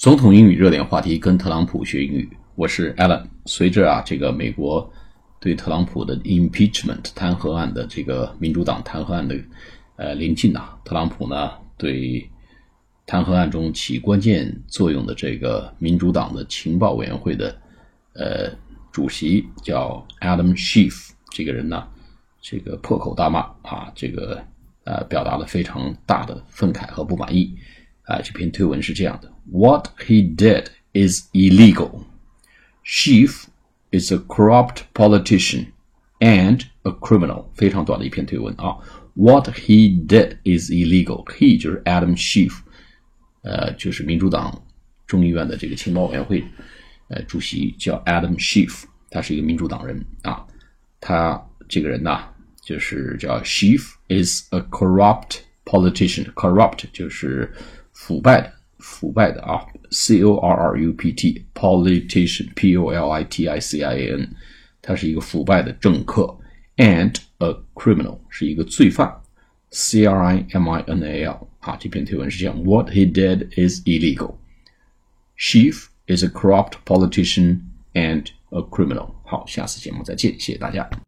总统英语热点话题，跟特朗普学英语。我是 Alan。随着啊，这个美国对特朗普的 impeachment 弹劾案的这个民主党弹劾案的呃临近呐，特朗普呢对弹劾案中起关键作用的这个民主党的情报委员会的呃主席叫 Adam Schiff 这个人呢，这个破口大骂啊，这个呃表达了非常大的愤慨和不满意。啊，这篇推文是这样的：What he did is illegal. Schiff is a corrupt politician and a criminal。非常短的一篇推文啊。What he did is illegal. He 就是 Adam Schiff，呃，就是民主党众议院的这个情报委员会，呃，主席叫 Adam Schiff，他是一个民主党人啊。他这个人呐、啊，就是叫 Schiff is a corrupt politician. Corrupt 就是腐败的，腐败的啊，C O R R U P T politician P O L I T I C I A N，他是一个腐败的政客，and a criminal 是一个罪犯，C R I M I N A L 啊，这篇推文是这样：What he did is illegal. Schiff is a corrupt politician and a criminal. 好，下次节目再见，谢谢大家。